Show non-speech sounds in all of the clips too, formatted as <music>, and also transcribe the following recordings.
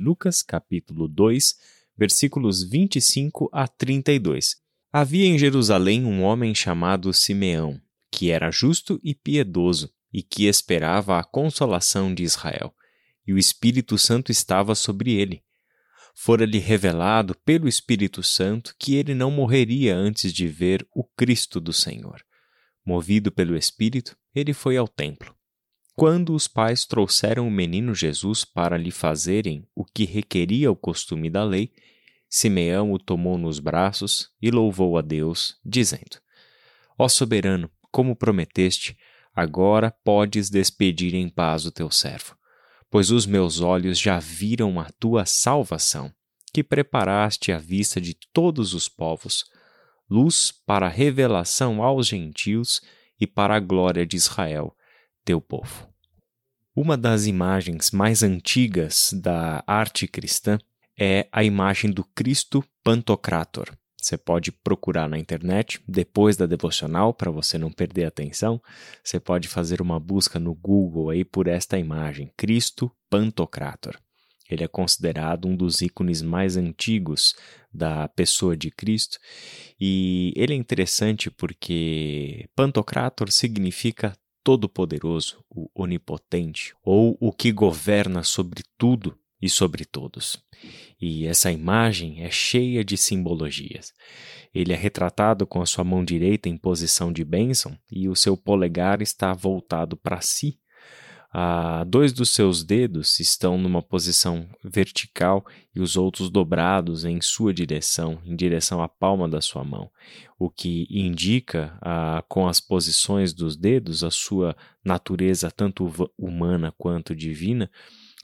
Lucas capítulo 2, versículos 25 a 32. Havia em Jerusalém um homem chamado Simeão, que era justo e piedoso, e que esperava a consolação de Israel, e o Espírito Santo estava sobre ele. Fora-lhe revelado pelo Espírito Santo que ele não morreria antes de ver o Cristo do Senhor. Movido pelo Espírito, ele foi ao templo. Quando os pais trouxeram o menino Jesus para lhe fazerem o que requeria o costume da lei, Simeão o tomou nos braços e louvou a Deus, dizendo: Ó soberano, como prometeste, agora podes despedir em paz o teu servo, pois os meus olhos já viram a tua salvação, que preparaste à vista de todos os povos, luz para a revelação aos gentios e para a glória de Israel, teu povo. Uma das imagens mais antigas da arte cristã é a imagem do Cristo Pantocrator. Você pode procurar na internet depois da devocional para você não perder a atenção. Você pode fazer uma busca no Google aí por esta imagem, Cristo Pantocrator. Ele é considerado um dos ícones mais antigos da pessoa de Cristo e ele é interessante porque Pantocrator significa todo-poderoso, o onipotente, ou o que governa sobre tudo e sobre todos. E essa imagem é cheia de simbologias. Ele é retratado com a sua mão direita em posição de bênção e o seu polegar está voltado para si, ah, dois dos seus dedos estão numa posição vertical e os outros dobrados em sua direção, em direção à palma da sua mão, o que indica, ah, com as posições dos dedos, a sua natureza tanto humana quanto divina,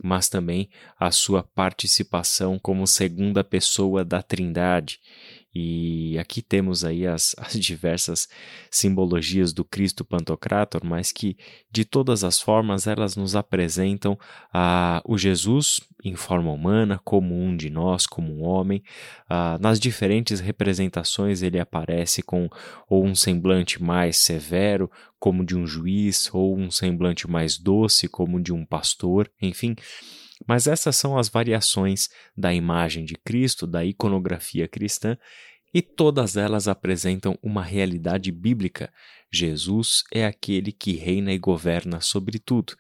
mas também a sua participação como segunda pessoa da Trindade e aqui temos aí as, <laughs> as, diversas simbologias do Cristo Pantocrator, mas que de todas as formas elas nos apresentam o Jesus em forma humana, como um de nós, como um homem. Nas diferentes representações ele aparece com ou um semblante mais severo, como de um juiz, ou um semblante mais doce, como de um pastor, enfim. Mas essas são as variações da imagem de Cristo, da iconografia cristã, e todas elas apresentam uma realidade bíblica. Jesus é aquele que reina e governa sobre tudo.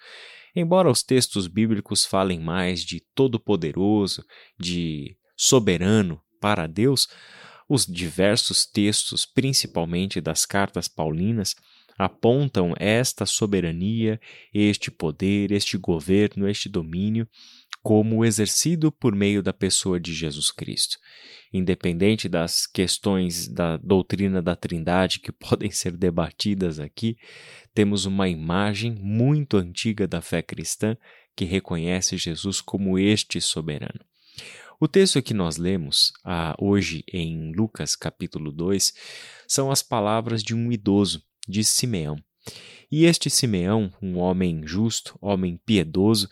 Embora os textos bíblicos falem mais de todo-poderoso, de soberano para Deus, os diversos textos, principalmente das cartas paulinas, apontam esta soberania, este poder, este governo, este domínio como exercido por meio da pessoa de Jesus Cristo. Independente das questões da doutrina da Trindade que <laughs> podem ser debatidas aqui, temos uma imagem muito antiga da fé cristã que reconhece Jesus como este soberano. O texto que nós lemos ah, hoje em Lucas capítulo 2 são as palavras de um idoso de Simeão. E este Simeão, um homem justo, homem piedoso,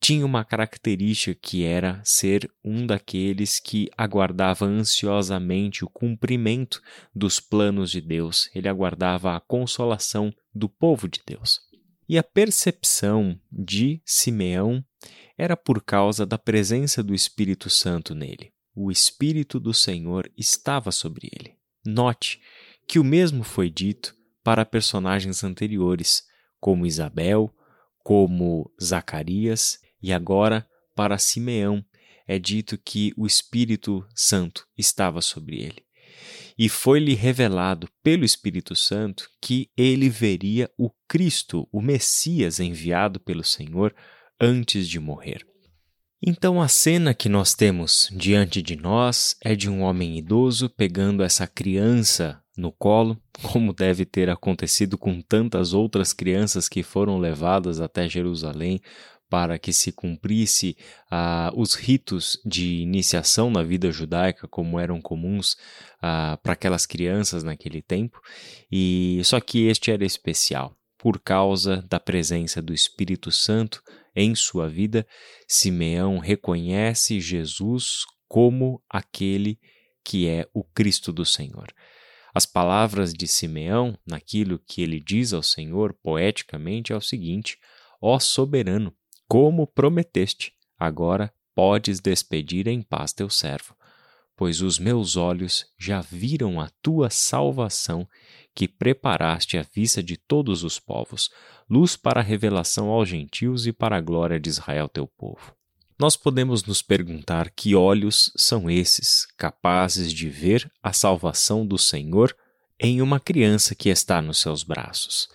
tinha uma característica que era ser um daqueles que aguardava ansiosamente o cumprimento dos planos de Deus, ele aguardava a consolação do povo de Deus. E a percepção de Simeão era por causa da presença do Espírito Santo nele. O Espírito do Senhor estava sobre ele. Note que o mesmo foi dito para personagens anteriores, como Isabel, como Zacarias, e agora para Simeão é dito que o Espírito Santo estava sobre ele. E foi-lhe revelado pelo Espírito Santo que ele veria o Cristo, o Messias enviado pelo Senhor antes de morrer. Então, a cena que nós temos diante de nós é de um homem idoso pegando essa criança no colo, como deve ter acontecido com tantas outras crianças que foram levadas até Jerusalém para que se cumprisse ah, os ritos de iniciação na vida judaica, como eram comuns ah, para aquelas crianças naquele tempo, e só que este era especial por causa da presença do Espírito Santo em sua vida, Simeão reconhece Jesus como aquele que é o Cristo do Senhor. As palavras de Simeão, naquilo que ele diz ao Senhor poeticamente, é o seguinte: Ó soberano, como prometeste, agora podes despedir em paz teu servo, pois os meus olhos já viram a tua salvação, que preparaste à vista de todos os povos, luz para a revelação aos gentios e para a glória de Israel teu povo. Nós podemos nos perguntar que olhos são esses capazes de ver a salvação do Senhor em uma criança que está nos seus braços.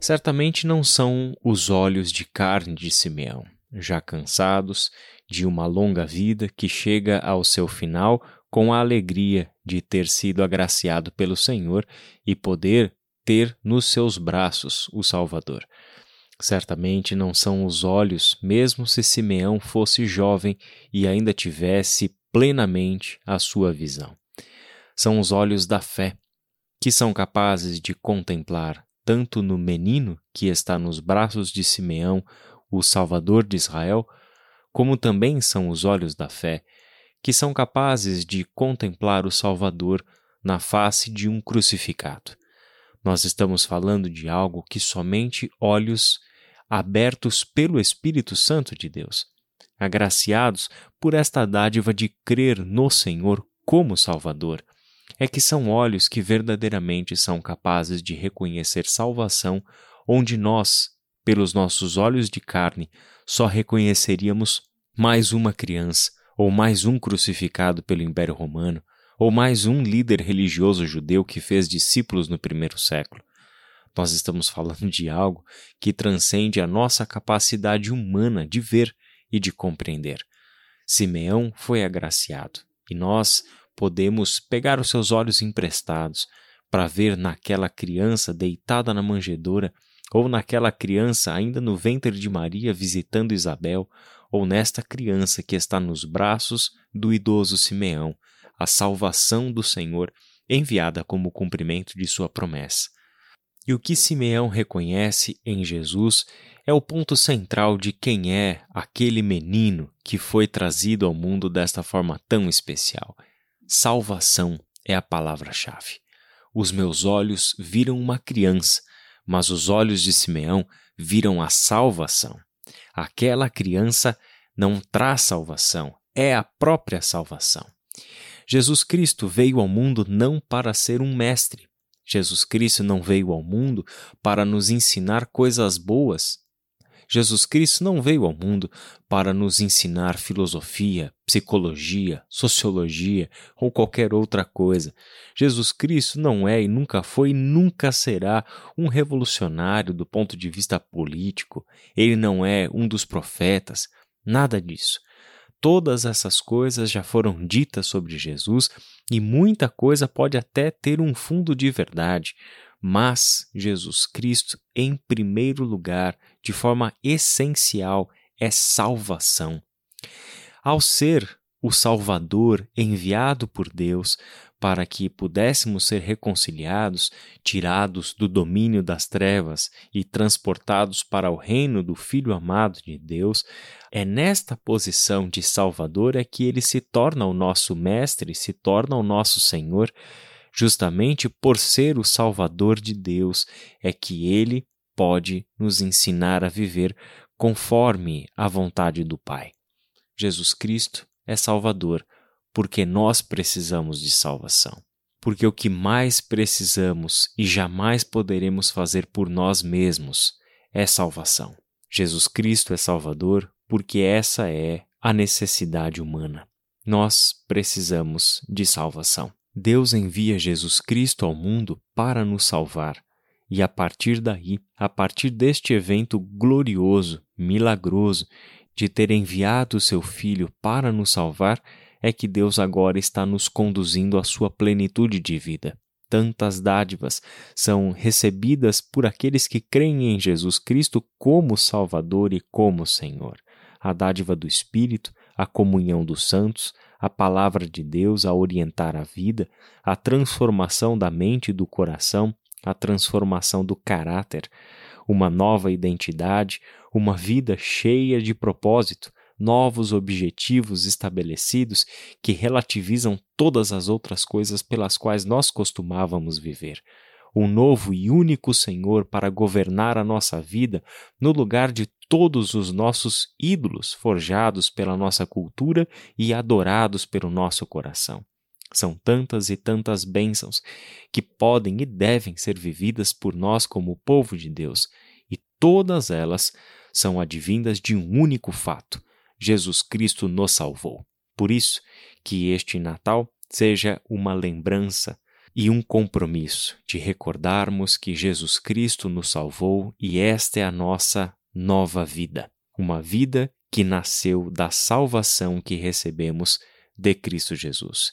Certamente não são os olhos de carne de Simeão, já cansados de uma longa vida que chega ao seu final com a alegria de ter sido agraciado pelo Senhor e poder ter nos seus braços o Salvador. Certamente não são os olhos, mesmo se Simeão fosse jovem e ainda tivesse plenamente a sua visão. São os olhos da fé, que são capazes de contemplar tanto no menino que está nos braços de Simeão, o Salvador de Israel, como também são os olhos da fé, que são capazes de contemplar o Salvador na face de um crucificado. Nós estamos falando de algo que somente olhos abertos pelo Espírito Santo de Deus, agraciados por esta dádiva de crer no Senhor como Salvador, é que são olhos que verdadeiramente são capazes de reconhecer salvação, onde nós, pelos nossos olhos de carne, só reconheceríamos mais uma criança, ou mais um crucificado pelo Império Romano, ou mais um líder religioso judeu que fez discípulos no primeiro século. Nós estamos falando de algo que transcende a nossa capacidade humana de ver e de compreender. Simeão foi agraciado e nós podemos pegar os seus olhos emprestados para ver naquela criança deitada na manjedoura, ou naquela criança ainda no ventre de Maria visitando Isabel, ou nesta criança que está nos braços do idoso Simeão, a salvação do Senhor enviada como cumprimento de sua promessa. E o que Simeão reconhece em Jesus é o ponto central de quem é aquele menino que foi trazido ao mundo desta forma tão especial. Salvação é a palavra-chave. Os meus olhos viram uma criança, mas os olhos de Simeão viram a salvação. Aquela criança não traz salvação, é a própria salvação. Jesus Cristo veio ao mundo não para ser um mestre, Jesus Cristo não veio ao mundo para nos ensinar coisas boas. Jesus Cristo não veio ao mundo para nos ensinar filosofia, psicologia, sociologia ou qualquer outra coisa. Jesus Cristo não é e nunca foi e nunca será um revolucionário do ponto de vista político. Ele não é um dos profetas. Nada disso. Todas essas coisas já foram ditas sobre Jesus e muita coisa pode até ter um fundo de verdade, mas Jesus Cristo, em primeiro lugar, de forma essencial, é salvação. Ao ser o Salvador enviado por Deus para que pudéssemos ser reconciliados, tirados do domínio das trevas e transportados para o reino do Filho amado de Deus, é nesta posição de Salvador é que ele se torna o nosso Mestre, se torna o nosso Senhor, justamente por ser o Salvador de Deus, é que ele pode nos ensinar a viver conforme a vontade do Pai. Jesus Cristo é Salvador, porque nós precisamos de salvação. Porque o que mais precisamos e jamais poderemos fazer por nós mesmos é salvação. Jesus Cristo é Salvador porque essa é a necessidade humana. Nós precisamos de salvação. Deus envia Jesus Cristo ao mundo para nos salvar. E a partir daí, a partir deste evento glorioso, milagroso, de ter enviado seu Filho para nos salvar, é que Deus agora está nos conduzindo à sua plenitude de vida. Tantas dádivas são recebidas por aqueles que creem em Jesus Cristo como Salvador e como Senhor. A dádiva do Espírito, a comunhão dos santos, a palavra de Deus a orientar a vida, a transformação da mente e do coração, a transformação do caráter, uma nova identidade, uma vida cheia de propósito, novos objetivos estabelecidos que relativizam todas as outras coisas pelas quais nós costumávamos viver. um novo e único Senhor para governar a nossa vida no lugar de todos os nossos ídolos forjados pela nossa cultura e adorados pelo nosso coração. São tantas e tantas bênçãos que podem e devem ser vividas por nós como povo de Deus, e todas elas são advindas de um único fato: Jesus Cristo nos salvou. Por isso, que este Natal seja uma lembrança e um compromisso de recordarmos que Jesus Cristo nos salvou e esta é a nossa nova vida, uma vida que nasceu da salvação que recebemos de Cristo Jesus.